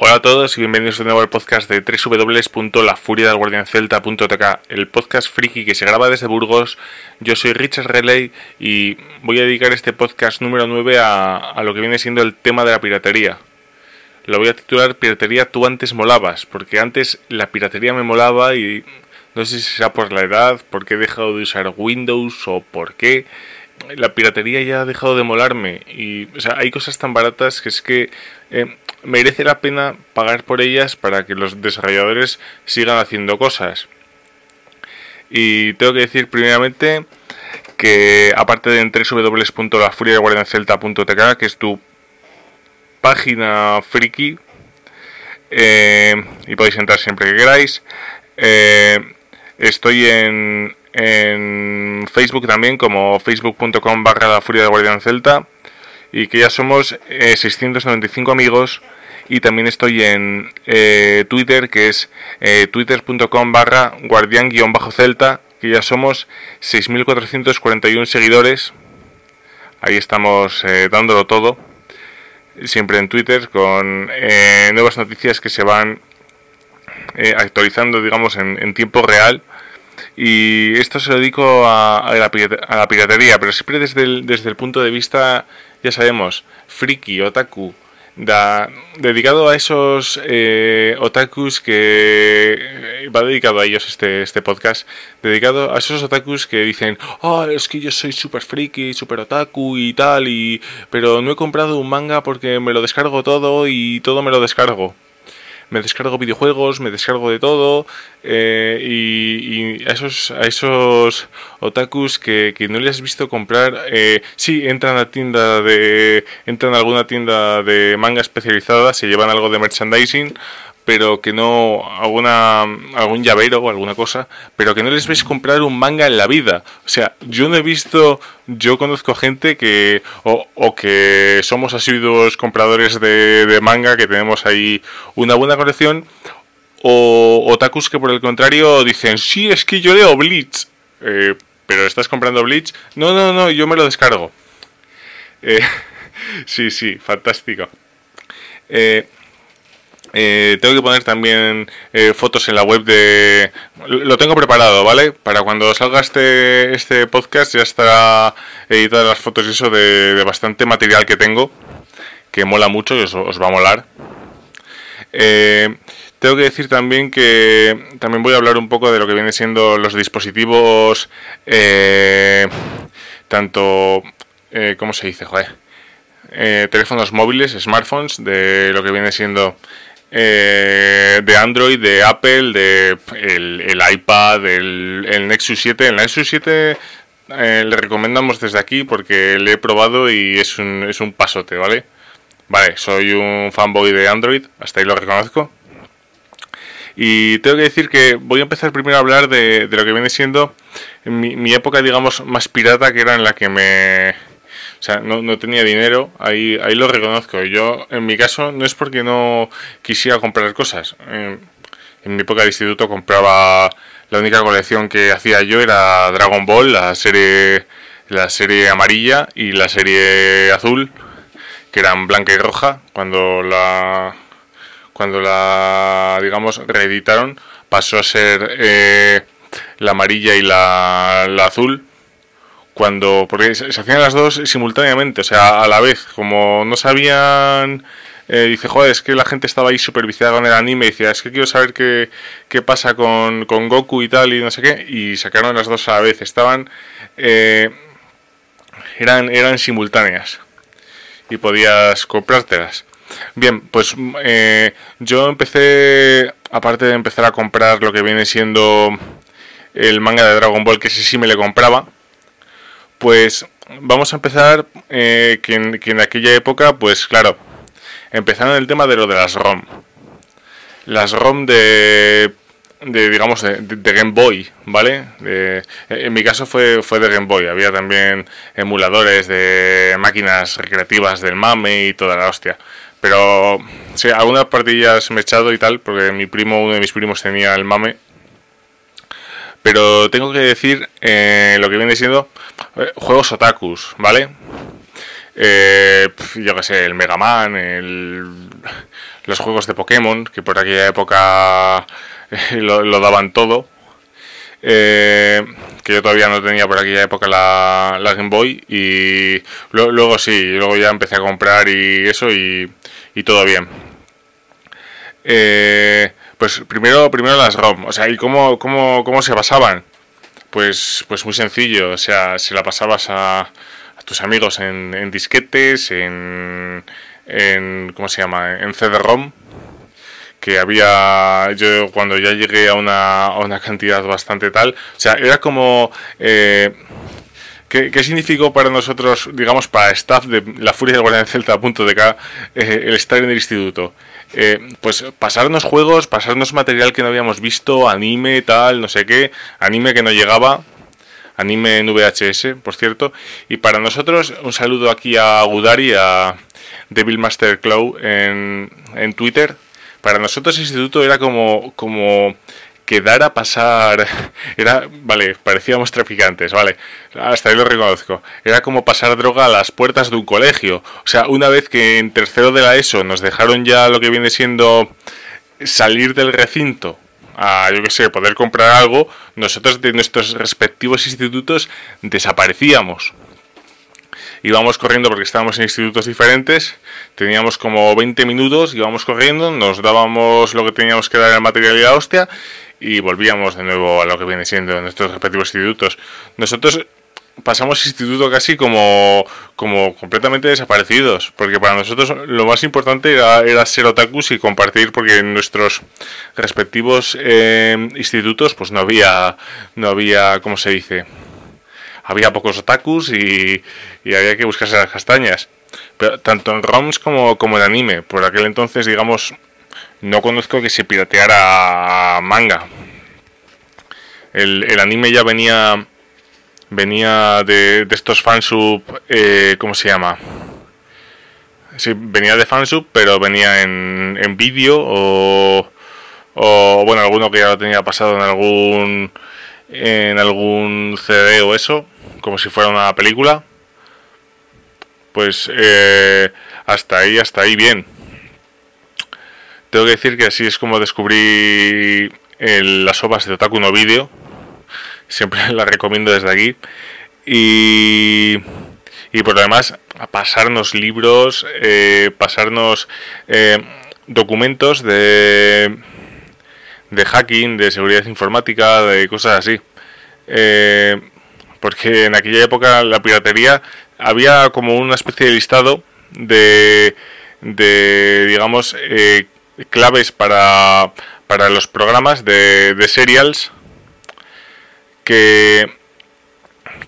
Hola a todos y bienvenidos de nuevo al podcast de www.lafuriadelguardiancelta.tk, el podcast friki que se graba desde Burgos. Yo soy Richard Relay y voy a dedicar este podcast número 9 a, lo que viene siendo el tema de la piratería. Lo voy a titular Piratería tú antes molabas, porque antes la piratería me molaba y no sé si será por la edad, porque he dejado de usar Windows o por qué. La piratería ya ha dejado de molarme y o sea, hay cosas tan baratas que es que eh, merece la pena pagar por ellas para que los desarrolladores sigan haciendo cosas. Y tengo que decir primeramente que aparte de en www.lafuriaguardiancelta.tk, que es tu página friki, eh, y podéis entrar siempre que queráis, eh, estoy en, en Facebook también como facebook.com barra la furia de y que ya somos 695 amigos y también estoy en eh, Twitter que es eh, twitter.com barra guardián-celta que ya somos 6.441 seguidores. Ahí estamos eh, dándolo todo siempre en Twitter con nuevas noticias que se van actualizando digamos en, tiempo real. Y esto se lo dedico a, la, piratería pero siempre desde desde el punto de vista ya sabemos friki, otaku da, dedicado a esos eh, otakus que eh, va dedicado a ellos este, este podcast dedicado a esos otakus que dicen oh es que yo soy super friki super otaku y tal y pero no he comprado un manga porque me lo descargo todo y todo me lo descargo me descargo videojuegos, me descargo de todo eh, y, a esos a esos otakus que, que no les has visto comprar, eh, sí entran a tienda de entran a alguna tienda de manga especializada, se llevan algo de merchandising pero que no alguna algún llavero o alguna cosa, pero que no les ves comprar un manga en la vida. O sea, yo no he visto, yo conozco gente que o, o que somos asiduos compradores de, de, manga, que tenemos ahí una buena colección, o otakus que por el contrario dicen, sí, es que yo leo Bleach, eh, pero estás comprando Bleach, no, no, no, yo me lo descargo. Eh, sí, sí, fantástico. Eh, eh, tengo que poner también eh, fotos en la web de... Lo tengo preparado, ¿vale? Para cuando salga este, este podcast ya estará editadas las fotos y eso de, bastante material que tengo, que mola mucho y os, va a molar. Eh, tengo que decir también que también voy a hablar un poco de lo que vienen siendo los dispositivos, tanto... ¿Cómo se dice? Joder. teléfonos móviles, smartphones, de lo que viene siendo eh, de Android, de Apple, de el, iPad, el, Nexus 7. El Nexus 7 eh, le recomendamos desde aquí porque le he probado y es un, es un pasote, ¿vale? Vale, soy un fanboy de Android, hasta ahí lo reconozco. Y tengo que decir que voy a empezar primero a hablar de, de lo que viene siendo mi, mi época, digamos, más pirata, que era en la que me, o sea, no, no tenía dinero, ahí, ahí lo reconozco. Yo, en mi caso, no es porque no quisiera comprar cosas. En, mi época de instituto compraba la única colección que hacía yo era Dragon Ball, la serie la serie amarilla y la serie azul, que eran blanca y roja, cuando la cuando la digamos reeditaron pasó a ser eh, la amarilla y la, la azul cuando porque se, hacían las dos simultáneamente, o sea, a la vez, como no sabían eh, dice, joder, es que la gente estaba ahí supervisada con el anime y decía, es que quiero saber qué, qué pasa con, con, Goku y tal y no sé qué, y sacaron las dos a la vez, estaban, eh, eran, eran simultáneas y podías comprártelas. Bien, pues eh, yo empecé, aparte de empezar a comprar lo que viene siendo el manga de Dragon Ball, que ese sí me le compraba, pues vamos a empezar eh, que, en, aquella época, pues claro, empezaron el tema de lo de las ROM. Las ROM de, de digamos, de, Game Boy, ¿vale? en mi caso fue, fue de Game Boy. Había también emuladores de máquinas recreativas del MAME y toda la hostia. Pero sí, algunas partillas me he echado y tal, porque mi primo, uno de mis primos tenía el MAME pero tengo que decir eh, lo que viene siendo eh, juegos otakus, ¿vale? Eh, yo que sé, el Mega Man, el, los juegos de Pokémon, que por aquella época lo, daban todo. Eh, que yo todavía no tenía por aquella época la, Game Boy y luego sí, luego ya empecé a comprar y eso y, y todo bien. Eh, pues primero, primero las ROM, o sea, ¿y cómo, cómo, cómo se pasaban? Pues, pues muy sencillo, o sea, se la pasabas a, tus amigos en, en disquetes, en, en, ¿cómo se llama? En CD-ROM, que había, yo cuando ya llegué a una, una cantidad bastante tal, o sea, era como... Eh, ¿Qué, ¿Qué, significó para nosotros, digamos, para staff de la Furia de Guardia de Celta a punto de acá, eh, el estar en el instituto? Eh, pues pasarnos juegos, pasarnos material que no habíamos visto, anime, tal, no sé qué, anime que no llegaba, anime en VHS, por cierto. Y para nosotros, un saludo aquí a Gudari, a Devil Master Claw en, en Twitter. Para nosotros el instituto era como, como quedar a pasar era vale parecíamos traficantes vale hasta ahí lo reconozco. Era como pasar droga a las puertas de un colegio. O sea una vez que en tercero de la ESO nos dejaron ya lo que viene siendo salir del recinto a yo que sé poder comprar algo nosotros de nuestros respectivos institutos desaparecíamos. Íbamos corriendo porque estábamos en institutos diferentes, teníamos como 20 minutos, íbamos corriendo, nos dábamos lo que teníamos que dar en material y la hostia y volvíamos de nuevo a lo que viene siendo nuestros respectivos institutos. Nosotros pasamos instituto casi como, como completamente desaparecidos, porque para nosotros lo más importante era, era ser otakus y compartir, porque en nuestros respectivos eh, institutos pues no había, no había, ¿cómo se dice? Había pocos otakus y, y había que buscarse las castañas. Pero tanto en ROMs como, como en anime, por aquel entonces, digamos, no conozco que se pirateara manga. El, el anime ya venía venía de, de estos fansub, eh, ¿cómo se llama? Sí, venía de fansub, pero venía en, en vídeo o, o, bueno, alguno que ya lo tenía pasado en algún en algún CD o eso, como si fuera una película. Pues eh, hasta ahí, hasta ahí bien. Tengo que decir que así es como descubrí las obras de Otaku no Video. Siempre las recomiendo desde aquí. Y, y por lo demás, pasarnos libros, eh, pasarnos eh, documentos de, de hacking, de seguridad informática, de cosas así. Eh, porque en aquella época la piratería había como una especie de listado de, de digamos, eh, claves para, para los programas de, de serials que,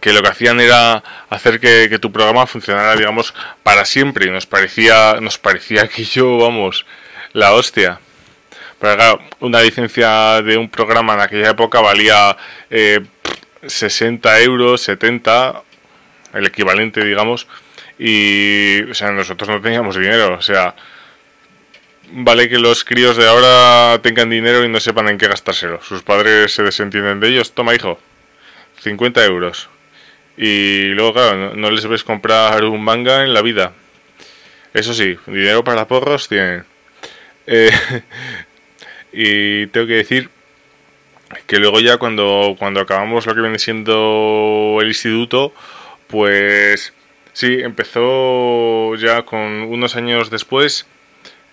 que lo que hacían era hacer que, tu programa funcionara, digamos, para siempre. Y nos parecía, nos parecía que yo, vamos, la hostia. Pero una licencia de un programa en aquella época valía eh, 60 euros, 70, el equivalente, digamos. Y, o sea, nosotros no teníamos dinero, o sea, vale que los críos de ahora tengan dinero y no sepan en qué gastárselo. Sus padres se desentienden de ellos. Toma, hijo, 50 euros. Y luego, claro, no, les ves comprar un manga en la vida. Eso sí, dinero para porros tienen. Eh, y tengo que decir que luego ya cuando, cuando acabamos lo que viene siendo el instituto, pues sí, empezó ya con unos años después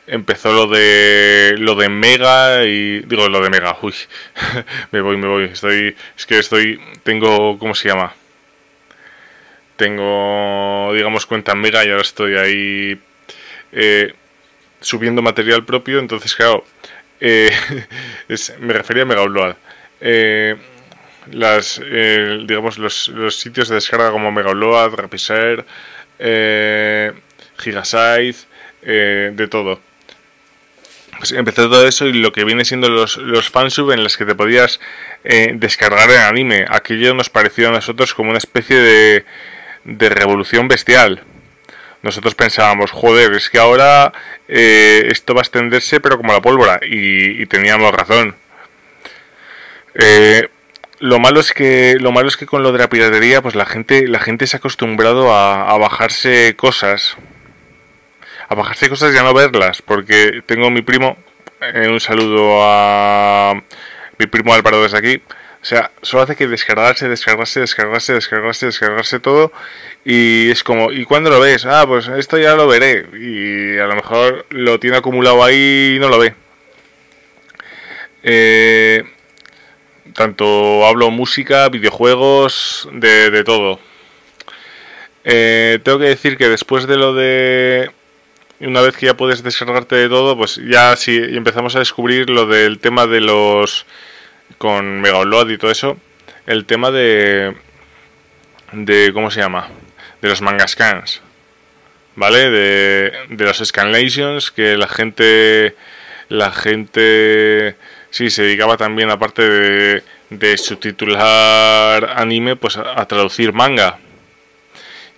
empezó lo de lo de Mega y digo lo de Mega, uy, me voy, me voy, estoy es que estoy tengo ¿cómo se llama? Tengo digamos cuenta Mega y ahora estoy ahí eh, subiendo material propio, entonces claro, eh, me refería a Mega Upload. Eh, las digamos los, los, sitios de descarga como Mega Upload, Rapishare, eh, Gigasite, de todo empezó todo eso y lo que viene siendo los, los fansub en los que te podías eh, descargar el anime. Aquello nos pareció a nosotros como una especie de, de revolución bestial. Nosotros pensábamos, joder, es que ahora eh, esto va a extenderse pero como la pólvora. Y, teníamos razón. Eh, lo malo es que lo malo es que con lo de la piratería pues la gente la gente se ha acostumbrado a, a bajarse cosas a bajarse cosas y a no verlas, porque tengo mi primo, eh, un saludo a mi primo Álvaro desde aquí, o sea, solo hace que descargarse, descargarse, descargarse, descargarse, descargarse todo. Y es como, ¿y cuándo lo ves? Ah, pues esto ya lo veré. Y a lo mejor lo tiene acumulado ahí y no lo ve. Eh, tanto hablo música, videojuegos, de, de todo. Eh, tengo que decir que después de lo de... Una vez que ya puedes descargarte de todo, pues ya si empezamos a descubrir lo del tema de los con Mega y todo eso, el tema de, de ¿cómo se llama? De los manga scans, ¿vale? De, de los scanlations que la gente, la gente, sí, se dedicaba también, aparte de, de subtitular anime, pues a, traducir manga.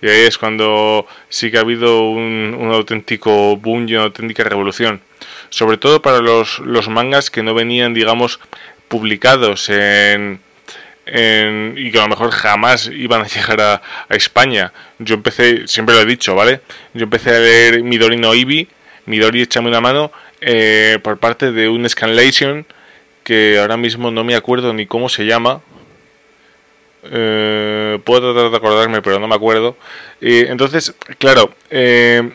Y ahí es cuando sí que ha habido un, auténtico boom y una auténtica revolución. Sobre todo para los, mangas que no venían, digamos, publicados en, y que a lo mejor jamás iban a llegar a, España. Yo empecé, siempre lo he dicho, ¿vale? Yo empecé a leer Midori no Ibi, Midori échame una mano, eh, por parte de un Scanlation que ahora mismo no me acuerdo ni cómo se llama. Eh, puedo tratar de acordarme, pero no me acuerdo. entonces, claro, eh,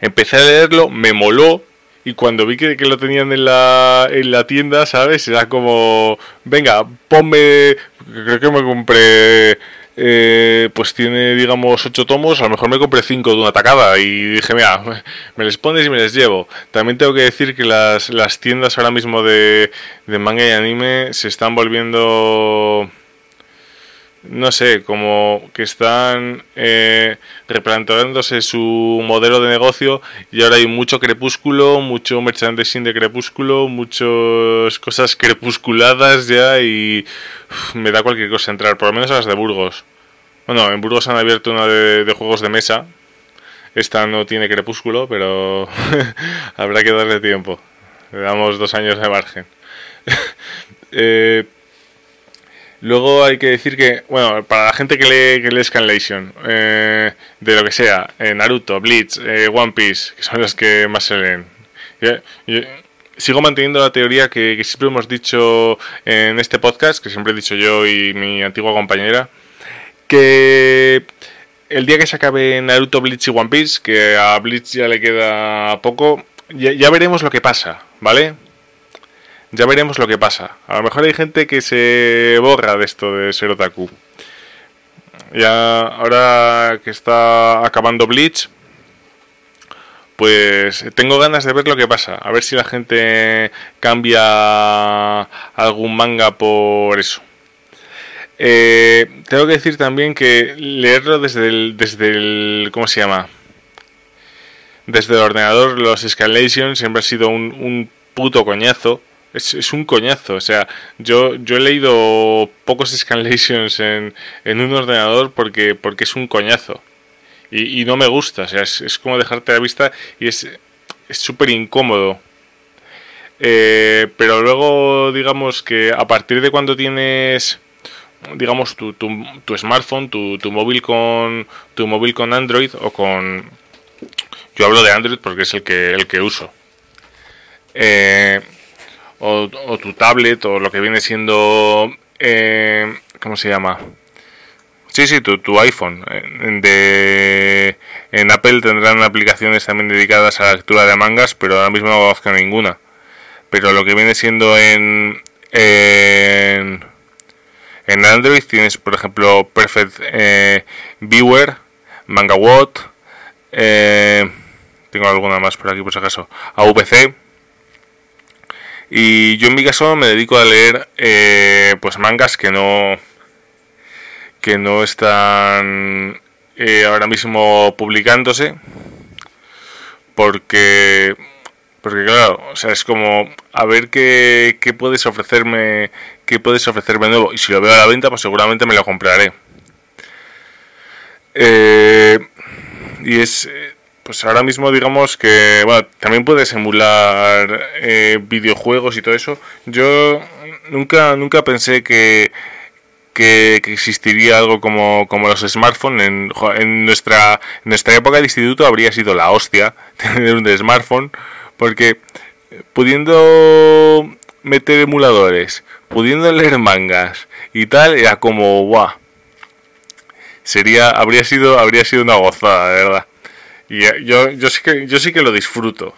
empecé a leerlo, me moló, y cuando vi que, lo tenían en la, en la tienda, ¿sabes? Era como, venga, ponme, creo que me compré, eh, pues tiene, digamos, ocho tomos, a lo mejor me compré cinco de una tacada y dije, mira, me les pones y me les llevo. También tengo que decir que las, las tiendas ahora mismo de, de manga y anime se están volviendo no sé, como que están eh, replanteándose su modelo de negocio y ahora hay mucho crepúsculo, mucho merchandising de crepúsculo, muchas cosas crepusculadas ya y me da cualquier cosa entrar, por lo menos a las de Burgos. Bueno, en Burgos han abierto una de, juegos de mesa. Esta no tiene crepúsculo, pero habrá que darle tiempo. Le damos dos años de margen. eh, Luego hay que decir que, bueno, para la gente que lee, que lee Scanlation, eh, de lo que sea, eh, Naruto, Bleach, eh, One Piece, que son los que más se leen. sigo manteniendo la teoría que, siempre hemos dicho en este podcast, que siempre he dicho yo y mi antigua compañera, que el día que se acabe Naruto, Bleach y One Piece, que a Bleach ya le queda poco, ya veremos lo que pasa, ¿vale? Ya veremos lo que pasa. A lo mejor hay gente que se borra de esto de ser otaku. Ya ahora que está acabando Bleach, pues tengo ganas de ver lo que pasa. A ver si la gente cambia algún manga por eso. Eh, tengo que decir también que leerlo desde el, desde el ¿cómo se llama? Desde el ordenador, los escalations siempre ha sido un, un puto coñazo es, es, un coñazo. O sea, yo, yo he leído pocos scanlations en, en un ordenador porque, porque es un coñazo. Y, y no me gusta. O sea, es, como dejarte a la vista y es súper incómodo. Eh, pero luego, digamos que a partir de cuando tienes digamos tu, tu, tu smartphone, tu, tu, móvil con tu móvil con Android o con yo hablo de Android porque es el que el que uso. Eh, o, tu tablet o lo que viene siendo, eh, ¿cómo se llama? Sí, sí, tu, tu iPhone. De, en Apple tendrán aplicaciones también dedicadas a la lectura de mangas, pero ahora mismo no conozco ninguna. Pero lo que viene siendo en, en, en Android tienes, por ejemplo, Perfect eh, Viewer, MangaWatt, eh, tengo alguna más por aquí por si acaso, AVC, y yo en mi caso me dedico a leer eh, pues mangas que no que no están eh, ahora mismo publicándose porque porque claro, o sea, es como a ver qué, qué puedes ofrecerme, qué puedes ofrecerme nuevo y si lo veo a la venta, pues seguramente me lo compraré. Eh, y es pues ahora mismo digamos que bueno, también puedes emular eh, videojuegos y todo eso. Yo nunca nunca pensé que que, existiría algo como, como los smartphones. En, en, nuestra, en nuestra época de instituto habría sido la hostia tener un smartphone, porque pudiendo meter emuladores, pudiendo leer mangas y tal, era como, guau. Sería, habría sido, habría sido una gozada, de verdad. Y eh, yo, yo sí que, yo sí que lo disfruto.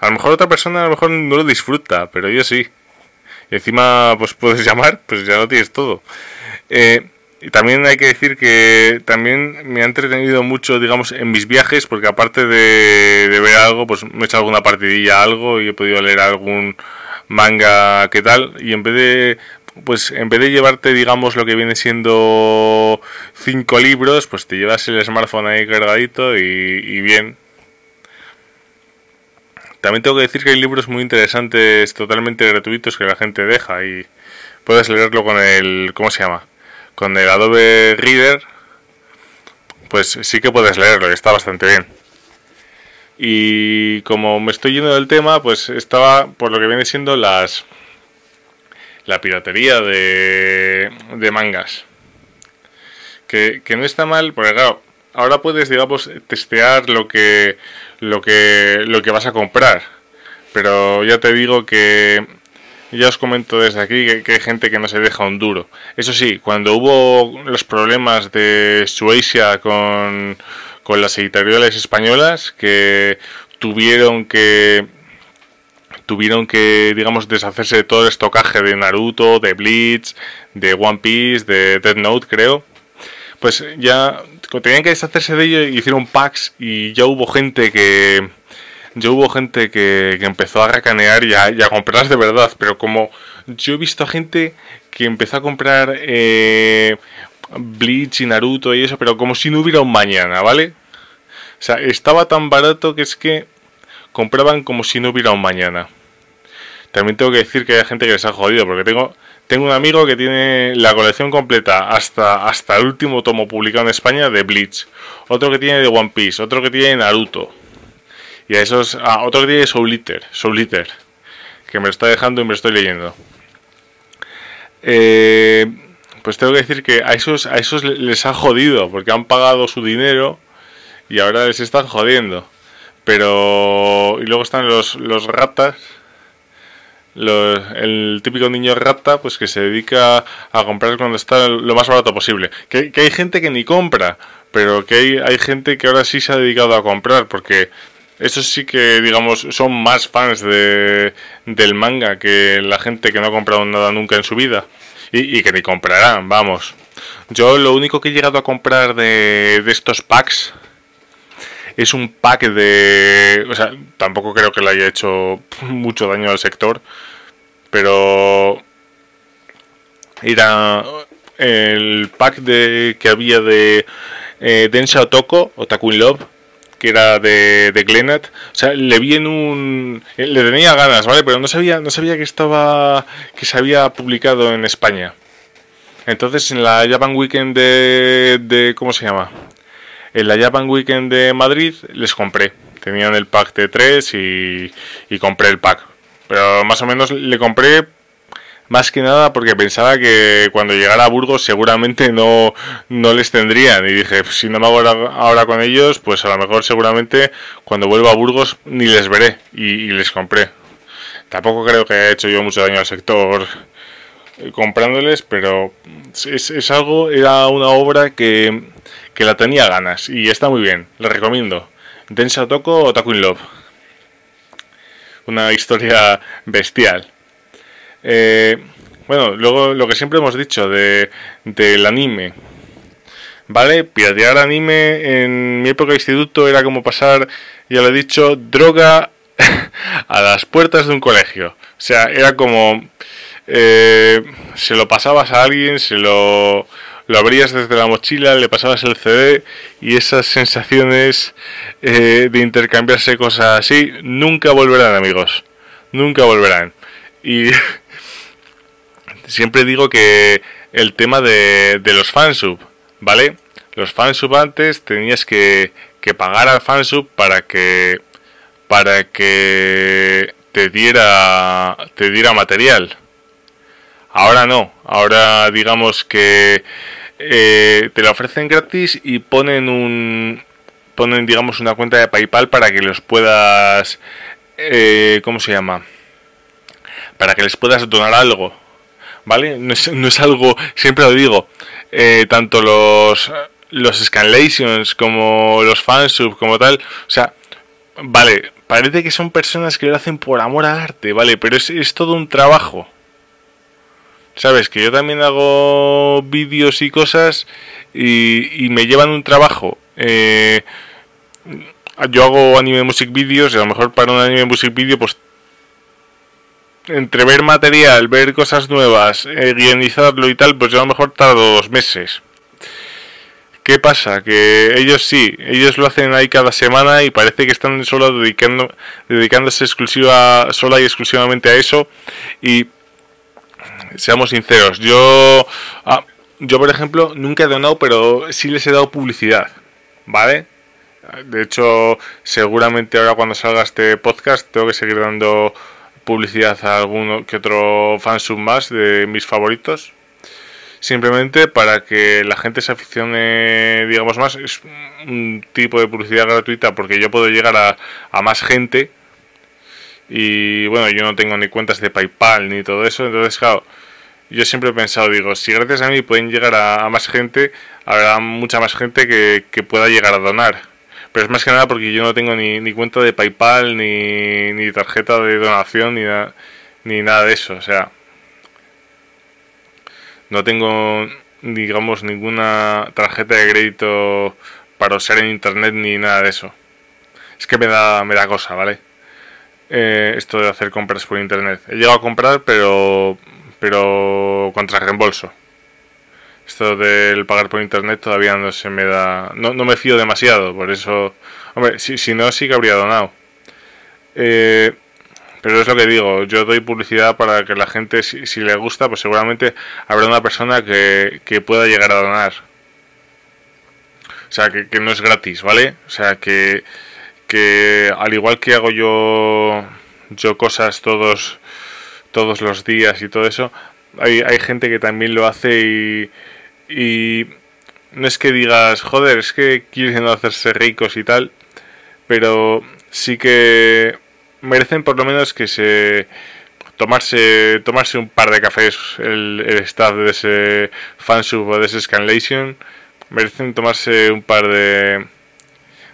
A lo mejor otra persona a lo mejor no lo disfruta, pero yo sí. Y encima, pues puedes llamar, pues ya lo tienes todo. Eh, y también hay que decir que también me ha entretenido mucho, digamos, en mis viajes, porque aparte de, de ver algo, pues me he hecho alguna partidilla, algo, y he podido leer algún manga, ¿qué tal? Y en vez de, pues en vez de llevarte, digamos, lo que viene siendo cinco libros, pues te llevas el smartphone ahí cargadito y, y bien. También tengo que decir que hay libros muy interesantes, totalmente gratuitos, que la gente deja y puedes leerlo con el, ¿cómo se llama? Con el Adobe Reader, pues sí que puedes leerlo y está bastante bien. Y como me estoy yendo del tema, pues estaba por lo que viene siendo las la piratería de, de mangas. Que, que no está mal, porque claro, ahora puedes, digamos, testear lo que, lo que, lo que vas a comprar. Pero ya te digo que, ya os comento desde aquí que, hay gente que no se deja un duro. Eso sí, cuando hubo los problemas de Suecia con, con las editoriales españolas, que tuvieron que tuvieron que, digamos, deshacerse de todo el estocaje de Naruto, de Bleach, de One Piece, de Death Note, creo. Pues ya tenían que deshacerse de ello y hicieron packs y ya hubo gente que ya hubo gente que, empezó a racanear y a, y comprarlas de verdad, pero como yo he visto a gente que empezó a comprar eh, Bleach y Naruto y eso, pero como si no hubiera un mañana, ¿vale? O sea, estaba tan barato que es que compraban como si no hubiera un mañana. También tengo que decir que hay gente que les ha jodido, porque tengo, tengo un amigo que tiene la colección completa hasta, hasta el último tomo publicado en España de Bleach, otro que tiene de One Piece, otro que tiene Naruto, y a esos, ah, otro que tiene Soul Eater, Soul Eater, que me lo está dejando y me lo estoy leyendo. Eh, pues tengo que decir que a esos, a esos les ha jodido, porque han pagado su dinero y ahora les están jodiendo. Pero. Y luego están los, los ratas el típico niño rata pues que se dedica a comprar cuando está lo más barato posible. Que, hay gente que ni compra, pero que hay, gente que ahora sí se ha dedicado a comprar porque esos sí que digamos son más fans de, del manga que la gente que no ha comprado nada nunca en su vida y, y que ni comprarán, vamos. Yo lo único que he llegado a comprar de estos packs es un pack de... O sea, tampoco creo que le haya hecho mucho daño al sector, pero era el pack de que había de eh, Densha Otoko, Otaku in Love, que era de, de Glenat. O sea, le vi en un... Eh, le tenía ganas, ¿vale? Pero no sabía, no sabía que estaba... que se había publicado en España. Entonces en la Japan Weekend de, de ¿cómo se llama? En la Japan Weekend de Madrid les compré. Tenían el pack de 3 y, y compré el pack. Pero más o menos le compré más que nada porque pensaba que cuando llegara a Burgos seguramente no, no les tendrían. Y dije, si no me hago ahora con ellos, pues a lo mejor seguramente cuando vuelva a Burgos ni les veré. Y, les compré. Tampoco creo que haya hecho yo mucho daño al sector eh, comprándoles, pero es, es algo, era una obra que, que la tenía ganas y está muy bien, le recomiendo. Densa Toko o in Love. Una historia bestial. Eh, bueno, luego lo que siempre hemos dicho de, del anime. ¿Vale? Piratear anime en mi época de instituto era como pasar, ya lo he dicho, droga a las puertas de un colegio. O sea, era como... Eh, se lo pasabas a alguien, se lo lo abrías desde la mochila, le pasabas el CD y esas sensaciones eh, de intercambiarse cosas así nunca volverán, amigos. Nunca volverán. Y siempre digo que el tema de, de los fansub, ¿vale? Los fansub antes tenías que, que pagar al fansub para que para que te diera te diera material. Ahora no, ahora digamos que eh, te la ofrecen gratis y ponen un ponen digamos una cuenta de PayPal para que los puedas eh, ¿cómo se llama? Para que les puedas donar algo, ¿vale? No es, no es algo, siempre lo digo, eh, tanto los los scanlations como los fansub como tal, o sea, vale, parece que son personas que lo hacen por amor al arte, ¿vale? Pero es, es todo un trabajo. ¿Sabes? Que yo también hago vídeos y cosas y, me llevan un trabajo. Eh, yo hago anime music videos y a lo mejor para un anime music video pues entre ver material, ver cosas nuevas, eh, guionizarlo y tal, pues yo a lo mejor tardo dos meses. ¿Qué pasa? Que ellos sí, ellos lo hacen ahí cada semana y parece que están solo dedicando, dedicándose exclusiva, sola y exclusivamente a eso. Y seamos sinceros, yo, ah, yo por ejemplo nunca he donado, pero sí les he dado publicidad, ¿vale? De hecho, seguramente ahora cuando salga este podcast tengo que seguir dando publicidad a alguno que otro fansub más de mis favoritos. Simplemente para que la gente se aficione, digamos más, es un tipo de publicidad gratuita porque yo puedo llegar a, a más gente y bueno, yo no tengo ni cuentas de PayPal ni todo eso, entonces claro, yo siempre he pensado, digo, si gracias a mí pueden llegar a, más gente, habrá mucha más gente que, pueda llegar a donar. Pero es más que nada porque yo no tengo ni, ni cuenta de PayPal, ni, ni tarjeta de donación, ni, ni nada de eso. O sea, no tengo, digamos, ninguna tarjeta de crédito para usar en Internet ni nada de eso. Es que me da, me da cosa, ¿vale? Eh, esto de hacer compras por Internet. He llegado a comprar, pero pero contra reembolso. Esto del pagar por internet todavía no se me da. No, no me fío demasiado, por eso. Hombre, si, si no, sí que habría donado. Eh, pero es lo que digo, yo doy publicidad para que la gente, si, le gusta, pues seguramente habrá una persona que, que pueda llegar a donar. O sea, que, que no es gratis, ¿vale? O sea, que, que al igual que hago yo, yo cosas todos todos los días y todo eso, hay, hay gente que también lo hace y, y no es que digas, joder, es que quieren hacerse ricos y tal, pero sí que merecen por lo menos que se tomarse tomarse un par de cafés el, el staff de ese fansub o de ese scanlation. Merecen tomarse un par de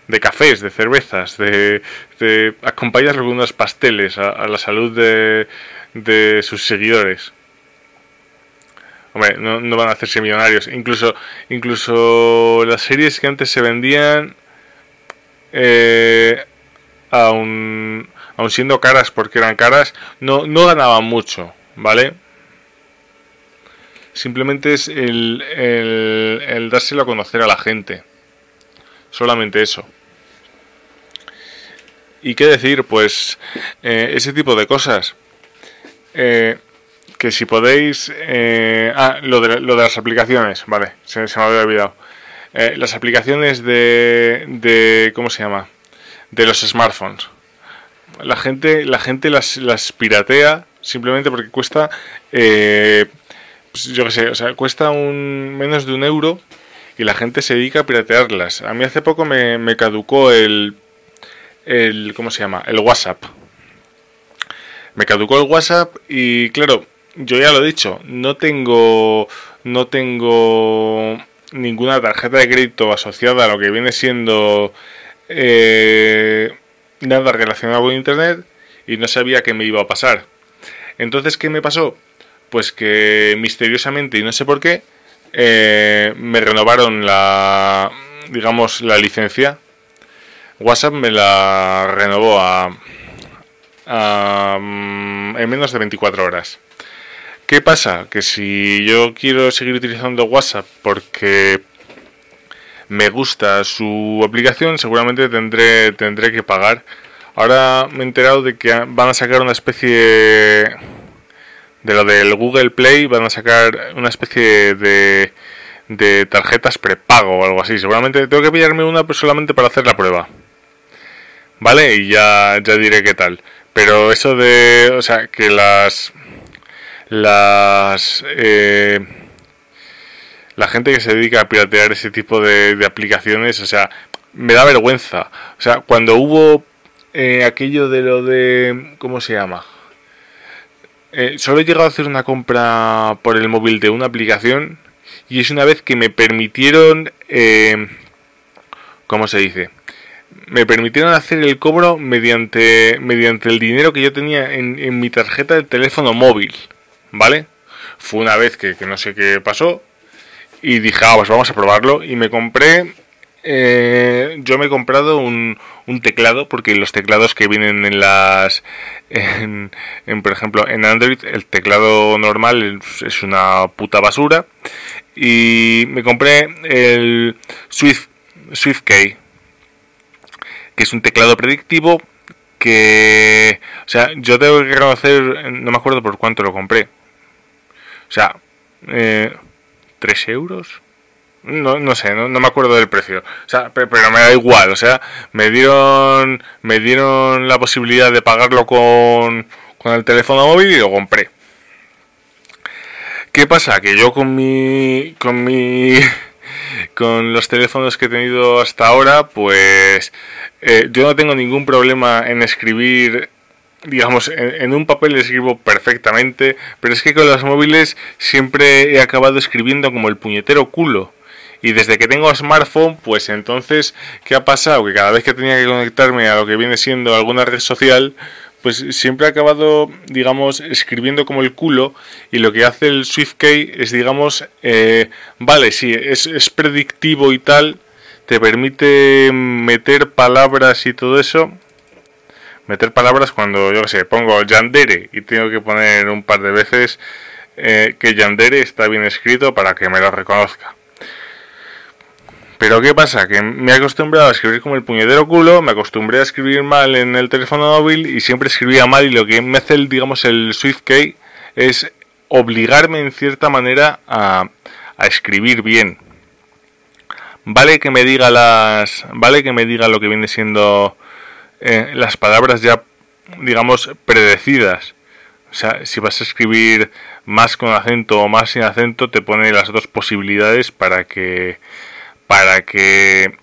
de cafés, de cervezas, de, de acompañarlo con unos pasteles a la salud de, de sus seguidores. Hombre, no, van a hacerse millonarios. Incluso, incluso las series que antes se vendían, eh, aun, siendo caras porque eran caras, no, no ganaban mucho, ¿vale? Simplemente es el, el, dárselo a conocer a la gente. Solamente eso. ¿Y qué decir? Pues eh, ese tipo de cosas. Eh, que si podéis... Eh, ah, lo de, lo de las aplicaciones, vale, se, me había olvidado. Eh, las aplicaciones de, de... ¿Cómo se llama? De los smartphones. La gente, la gente las, las piratea simplemente porque cuesta... pues yo qué sé, o sea, cuesta un menos de un euro y la gente se dedica a piratearlas. A mí hace poco me, me caducó el, el... ¿Cómo se llama? El WhatsApp me caducó el WhatsApp y claro, yo ya lo he dicho, no tengo no tengo ninguna tarjeta de crédito asociada a lo que viene siendo eh, nada relacionado con internet y no sabía qué me iba a pasar. Entonces, ¿qué me pasó? Pues que misteriosamente y no sé por qué eh, me renovaron la digamos la licencia. WhatsApp me la renovó a en menos de 24 horas. ¿Qué pasa? Que si yo quiero seguir utilizando WhatsApp porque me gusta su aplicación, seguramente tendré, tendré que pagar. Ahora me he enterado de que van a sacar una especie de lo del Google Play, van a sacar una especie de, de tarjetas prepago o algo así. Seguramente tengo que pillarme una solamente para hacer la prueba. ¿Vale? Y ya, ya diré qué tal. Pero eso de, o sea, que las las eh, la gente que se dedica a piratear ese tipo de, aplicaciones, o sea, me da vergüenza. O sea, cuando hubo eh, aquello de lo de... ¿Cómo se llama? Eh, solo he llegado a hacer una compra por el móvil de una aplicación y es una vez que me permitieron... Eh, ¿Cómo se dice? Me permitieron hacer el cobro mediante, mediante el dinero que yo tenía en, en mi tarjeta de teléfono móvil. ¿Vale? Fue una vez que, que no sé qué pasó, y dije, ah, pues vamos a probarlo. Y me compré, eh, yo me he comprado un, un, teclado, porque los teclados que vienen en las, en, por ejemplo, en Android, el teclado normal es una puta basura. Y me compré el Swift, SwiftKey, que es un teclado predictivo que, o sea, yo tengo que reconocer, no me acuerdo por cuánto lo compré. O sea, eh, 3 euros. No, no sé, no, me acuerdo del precio. O sea, pero, me da igual. O sea, me dieron, me dieron la posibilidad de pagarlo con, con el teléfono móvil y lo compré. ¿Qué pasa? Que yo con mi, con mi, con los teléfonos que he tenido hasta ahora, pues eh, yo no tengo ningún problema en escribir digamos, en, un papel escribo perfectamente, pero es que con los móviles siempre he acabado escribiendo como el puñetero culo. Y desde que tengo smartphone, pues entonces, ¿qué ha pasado? Que cada vez que tenía que conectarme a lo que viene siendo alguna red social, pues siempre he acabado, digamos, escribiendo como el culo. Y lo que hace el SwiftKey es, digamos, eh, vale, sí, es, predictivo y tal, te permite meter palabras y todo eso, meter palabras cuando yo que sé, pongo Yandere y tengo que poner un par de veces eh, que Yandere está bien escrito para que me lo reconozca. Pero ¿qué pasa? Que me he acostumbrado a escribir como el puñetero culo, me acostumbré a escribir mal en el teléfono móvil y siempre escribía mal y lo que me hace el, digamos, el SwiftKey es obligarme en cierta manera a, a escribir bien. Vale que me diga las. Vale que me diga lo que viene siendo eh, las palabras ya, digamos, predecidas. O sea, si vas a escribir más con acento o más sin acento, te pone las dos posibilidades para que, para que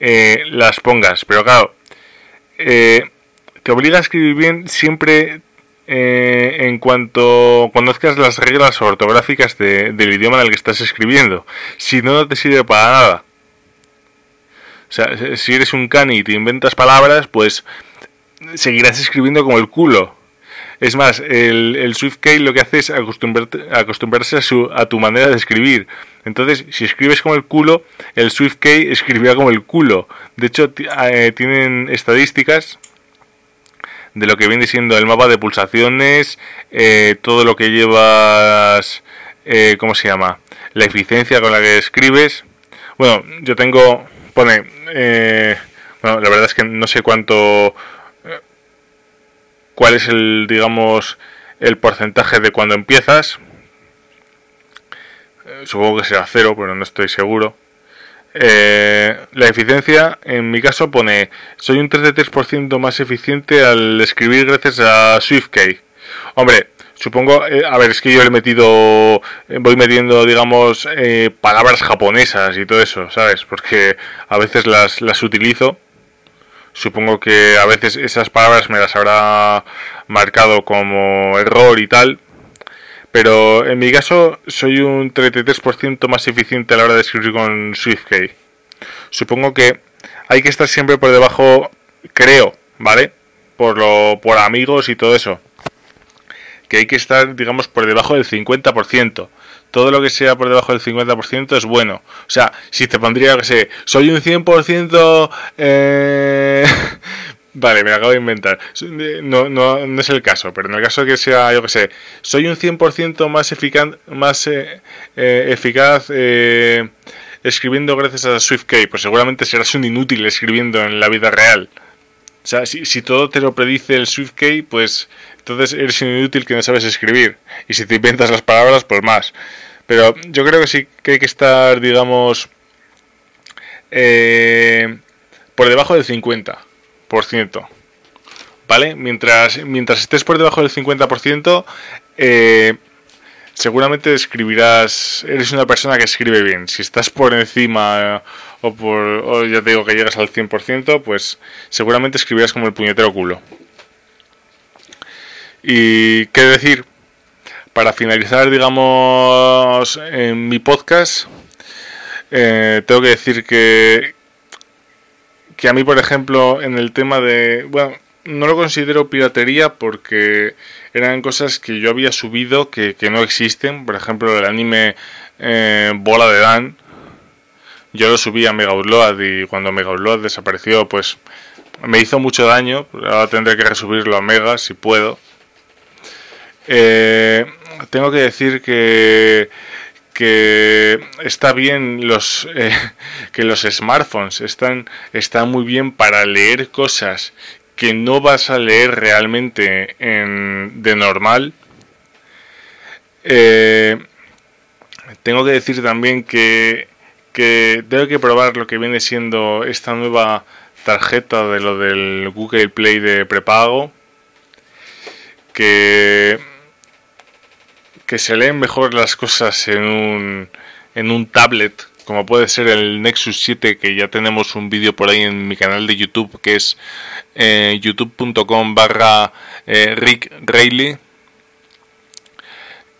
eh, las pongas. Pero claro, eh, te obliga a escribir bien siempre en cuanto conozcas las reglas ortográficas del idioma en el que estás escribiendo. Si no, no te sirve para nada. O sea, si eres un cani y te inventas palabras, pues seguirás escribiendo como el culo. Es más, el, el SwiftKey lo que hace es acostumbrarse a, su, a tu manera de escribir. Entonces, si escribes como el culo, el SwiftKey escribirá como el culo. De hecho, eh, tienen estadísticas de lo que viene siendo el mapa de pulsaciones, eh, todo lo que llevas, eh, ¿cómo se llama? La eficiencia con la que escribes. Bueno, yo tengo pone, eh, bueno, la verdad es que no sé cuánto, eh, cuál es el, digamos, el porcentaje de cuando empiezas. Eh, supongo que será cero, pero no estoy seguro. la eficiencia, en mi caso, pone, soy un 33% más eficiente al escribir gracias a SwiftKey. Hombre, Supongo, eh, a ver, es que yo he metido, eh, voy metiendo, digamos, eh, palabras japonesas y todo eso, ¿sabes? Porque a veces las, las utilizo. Supongo que a veces esas palabras me las habrá marcado como error y tal. Pero en mi caso soy un 33% más eficiente a la hora de escribir con SwiftKey. Supongo que hay que estar siempre por debajo, creo, ¿vale? Por, lo, por amigos y todo eso que hay que estar, digamos, por debajo del 50%. Todo lo que sea por debajo del 50% es bueno. O sea, si te pondría, que sé, soy un 100%... Eh... Vale, me lo acabo de inventar. No, no, no, es el caso, pero en el caso que sea, yo que sé, soy un 100% más eficaz, más eh, eh, eficaz eh, escribiendo gracias a SwiftKey, pues seguramente serás un inútil escribiendo en la vida real. O sea, si, si todo te lo predice el SwiftKey, pues entonces eres inútil que no sabes escribir. Y si te inventas las palabras, pues más. Pero yo creo que sí que hay que estar, digamos, eh, por debajo del 50%. ¿Vale? Mientras, mientras estés por debajo del 50%, eh, seguramente escribirás, eres una persona que escribe bien. Si estás por encima o por, o ya te digo que llegas al 100%, pues seguramente escribirás como el puñetero culo. Y qué decir, para finalizar, digamos, en mi podcast, eh, tengo que decir que, que a mí, por ejemplo, en el tema de, bueno, no lo considero piratería porque eran cosas que yo había subido que, no existen. Por ejemplo, el anime eh, Bola de Dan. Yo lo subí a Mega Upload y cuando Mega Upload desapareció, pues me hizo mucho daño. Ahora tendré que resubirlo a Mega si puedo. Eh, tengo que decir que que está bien los eh, que los smartphones están están muy bien para leer cosas que no vas a leer realmente en, de normal. Eh, tengo que decir también que, que tengo que probar lo que viene siendo esta nueva tarjeta de lo del Google Play de prepago. Que, que se leen mejor las cosas en un, en un tablet como puede ser el Nexus 7 que ya tenemos un vídeo por ahí en mi canal de YouTube que es eh, youtube.com barra eh, Rick Rayleigh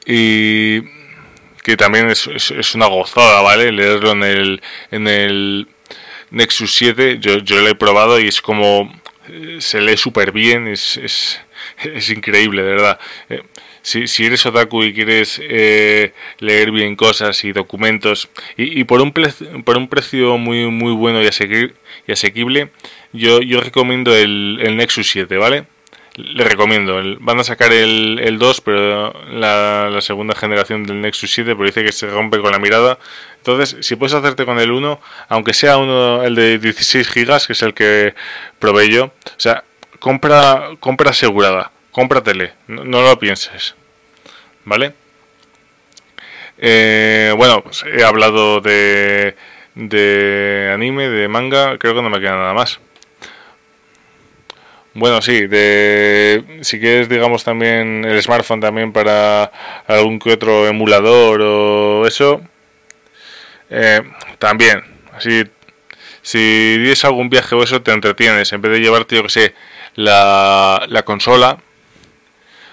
y que también es, es, una gozada, ¿vale? Leerlo en el, en el Nexus 7, yo, yo lo he probado y es como eh, se lee súper bien, es, es, es, increíble, de verdad si, si eres otaku y quieres eh, leer bien cosas y documentos y, y por, un por un precio muy muy bueno y, asequible, yo, yo recomiendo el, el Nexus 7, ¿vale? Le recomiendo. van a sacar el, el 2, pero la, la, segunda generación del Nexus 7, pero dice que se rompe con la mirada. Entonces, si puedes hacerte con el 1, aunque sea uno el de 16 GB, que es el que probé yo, o sea, compra, compra asegurada cómpratele, no, no lo pienses, ¿vale? Eh, bueno, pues he hablado de, de anime, de manga, creo que no me queda nada más. Bueno, sí, de si quieres, digamos también el smartphone también para algún que otro emulador o eso, eh, también. Así, si dices algún viaje o eso, te entretienes en vez de llevarte, yo que sé, la, la consola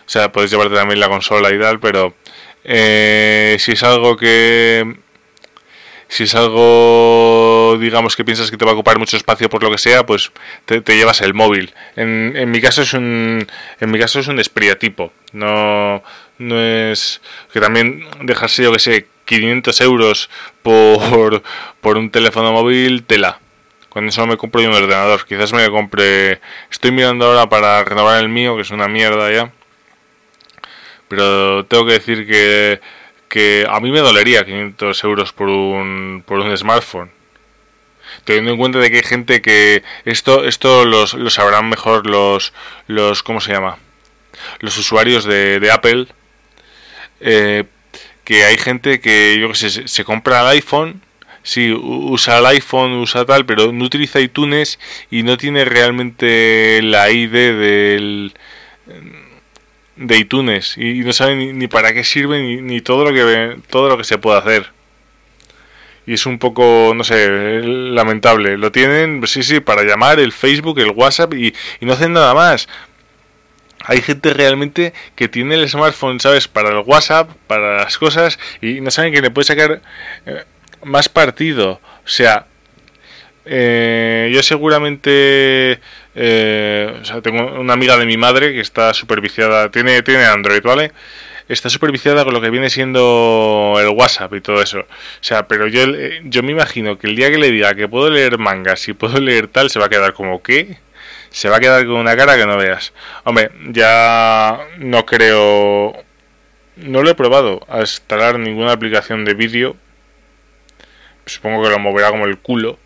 o sea, puedes llevarte también la consola y tal, pero eh, si es algo que si es algo digamos que piensas que te va a ocupar mucho espacio por lo que sea pues te, llevas el móvil. En, en, mi caso es un en mi caso es un tipo no no es que también dejarse yo que sé 500 euros por por un teléfono móvil tela. Con eso me compro yo un ordenador. Quizás me compre estoy mirando ahora para renovar el mío que es una mierda ya pero tengo que decir que, que a mí me dolería 500 euros por un, por un smartphone. Teniendo en cuenta de que hay gente que esto esto los, lo sabrán mejor los los ¿cómo se llama? Los usuarios de, Apple eh, que hay gente que yo que sé, se compra el iPhone sí, usa el iPhone, usa tal, pero no utiliza iTunes y no tiene realmente la ID del de iTunes y no saben ni, para qué sirve ni, todo lo que todo lo que se puede hacer. Y es un poco no sé lamentable. Lo tienen sí sí para llamar el Facebook el WhatsApp y, no hacen nada más. Hay gente realmente que tiene el smartphone sabes para el WhatsApp para las cosas y no saben que le puede sacar eh, más partido. O sea eh, yo seguramente eh, o sea, tengo una amiga de mi madre que está superviciada, tiene, tiene Android, ¿vale? Está superviciada con lo que viene siendo el WhatsApp y todo eso. O sea, pero yo, eh, yo me imagino que el día que le diga que puedo leer mangas y puedo leer tal, se va a quedar como, ¿qué? Se va a quedar con una cara que no veas. Hombre, ya no creo... No lo he probado a instalar ninguna aplicación de vídeo. Supongo que lo moverá como el culo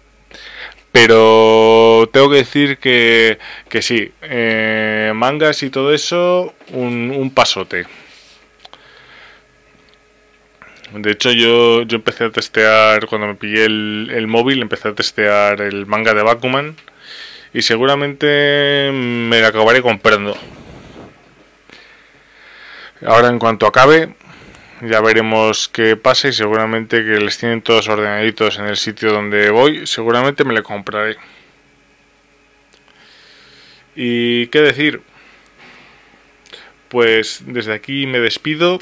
pero tengo que decir que, que sí, eh, mangas y todo eso, un, un, pasote. De hecho, yo, yo empecé a testear, cuando me pillé el, el móvil, empecé a testear el manga de Bakuman y seguramente me lo acabaré comprando. Ahora en cuanto acabe, ya veremos qué pasa y seguramente que les tienen todos ordenaditos en el sitio donde voy, seguramente me le compraré. ¿Y qué decir? Pues desde aquí me despido.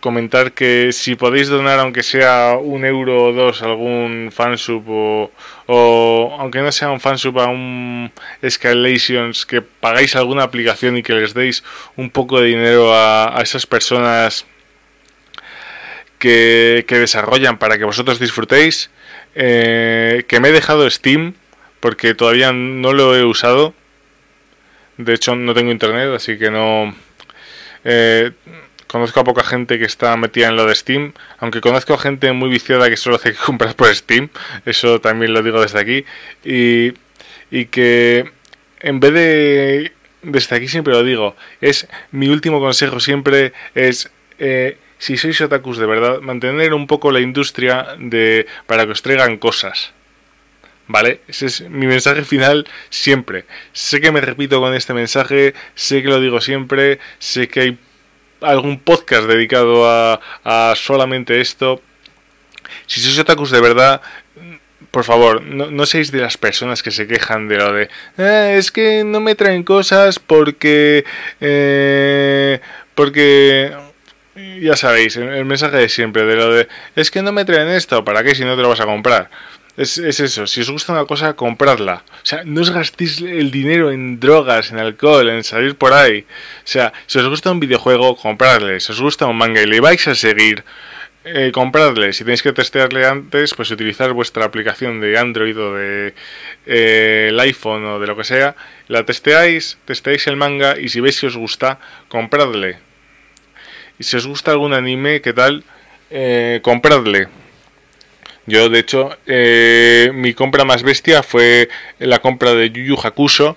Comentar que si podéis donar, aunque sea un euro o dos, algún fansub o, o aunque no sea un fansub, a un Escalations, que pagáis alguna aplicación y que les deis un poco de dinero a esas personas que, desarrollan para que vosotros disfrutéis. Eh, que me he dejado Steam porque todavía no lo he usado. De hecho, no tengo internet, así que no. Eh, conozco a poca gente que está metida en lo de Steam, aunque conozco a gente muy viciada que solo hace que comprar por Steam, eso también lo digo desde aquí, y, y que en vez de, desde aquí siempre lo digo, es mi último consejo siempre es, eh, si sois otakus de verdad, mantener un poco la industria de para que os traigan cosas. ¿Vale? Ese es mi mensaje final siempre. Sé que me repito con este mensaje, sé que lo digo siempre, sé que hay algún podcast dedicado a, a solamente esto. Si sois otakus de verdad, por favor, no, no, seáis de las personas que se quejan de lo de eh, es que no me traen cosas porque eh, porque ya sabéis, el mensaje de siempre de lo de es que no me traen esto, ¿para qué si no te lo vas a comprar? Es, es, eso, si os gusta una cosa, compradla. O sea, no os gastéis el dinero en drogas, en alcohol, en salir por ahí. O sea, si os gusta un videojuego, compradle. Si os gusta un manga y le vais a seguir, eh, compradle. Si tenéis que testearle antes, pues utilizar vuestra aplicación de Android o de eh, el iPhone o de lo que sea. La testeáis, testeáis el manga y si veis que os gusta, compradle. Y si os gusta algún anime, ¿qué tal? Eh, compradle. Yo, de hecho, eh, mi compra más bestia fue la compra de Yu Yu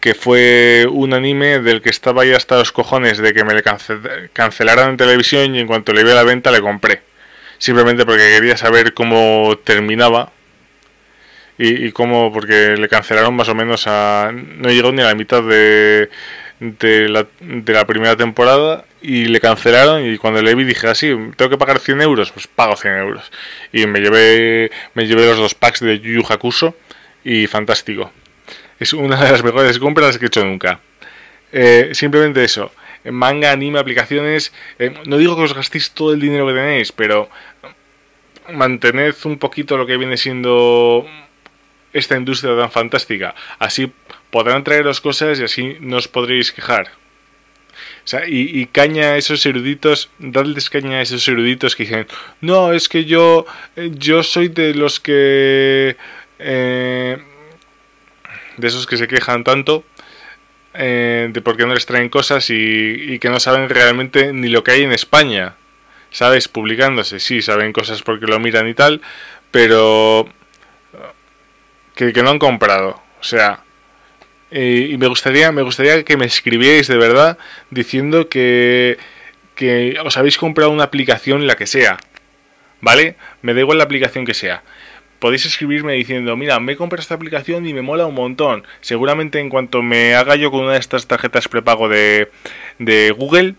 que fue un anime del que estaba ya hasta los cojones de que me le cancelaran en televisión y en cuanto le vi a la venta le compré. Simplemente porque quería saber cómo terminaba y, y cómo, porque le cancelaron más o menos a... no llegó ni a la mitad de, de la, de la primera temporada y le cancelaron y cuando le vi dije así, ah, tengo que pagar 100 euros, pues pago 100 euros. Y me llevé, me llevé los dos packs de Yu Hakusho y fantástico. Es una de las mejores compras que he hecho nunca. Eh, simplemente eso. Manga, anime, aplicaciones. Eh, no digo que os gastéis todo el dinero que tenéis, pero mantened un poquito lo que viene siendo esta industria tan fantástica. Así podrán traeros cosas y así no os podréis quejar. O sea, y, caña a esos eruditos, dadles caña a esos eruditos que dicen, no, es que yo, yo soy de los que... Eh, de esos que se quejan tanto eh, de por qué no les traen cosas y, que no saben realmente ni lo que hay en España. ¿Sabes? Publicándose, sí, saben cosas porque lo miran y tal, pero que, que no han comprado. O sea, eh, y me gustaría, me gustaría que me escribierais de verdad diciendo que, que os habéis comprado una aplicación, la que sea. ¿Vale? Me da igual la aplicación que sea. Podéis escribirme diciendo, mira, me he comprado esta aplicación y me mola un montón. Seguramente en cuanto me haga yo con una de estas tarjetas prepago de, de Google,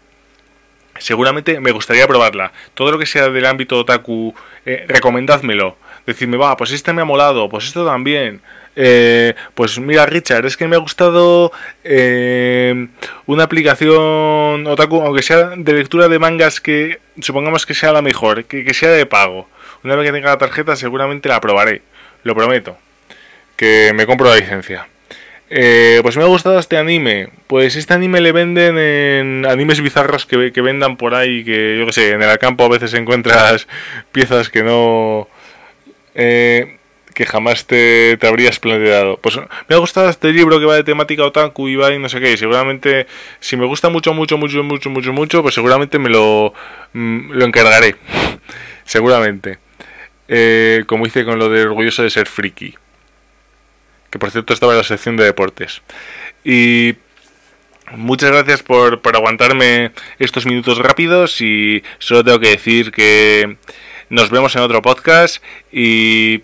seguramente me gustaría probarla. Todo lo que sea del ámbito otaku, eh, recomendádmelo. Decidme, va, pues este me ha molado, pues esto también. Eh, pues mira, Richard, es que me ha gustado eh, una aplicación otaku, aunque sea de lectura de mangas que supongamos que sea la mejor, que, que sea de pago. Una vez que tenga la tarjeta, seguramente la probaré, lo prometo. Que me compro la licencia. Eh, pues me ha gustado este anime. Pues este anime le venden en animes bizarros que, que vendan por ahí. Que yo que sé, en el campo a veces encuentras piezas que no. Eh, que jamás te, te, habrías planteado. Pues me ha gustado este libro que va de temática otaku y va y no sé qué. Y seguramente, si me gusta mucho, mucho, mucho, mucho, mucho, mucho, pues seguramente me lo, mm, lo encargaré. seguramente. Eh, como hice con lo de orgulloso de ser friki. Que por cierto estaba en la sección de deportes. Y muchas gracias por, por aguantarme estos minutos rápidos. Y solo tengo que decir que nos vemos en otro podcast. Y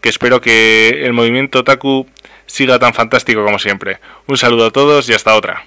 que espero que el movimiento Taku siga tan fantástico como siempre. Un saludo a todos y hasta otra.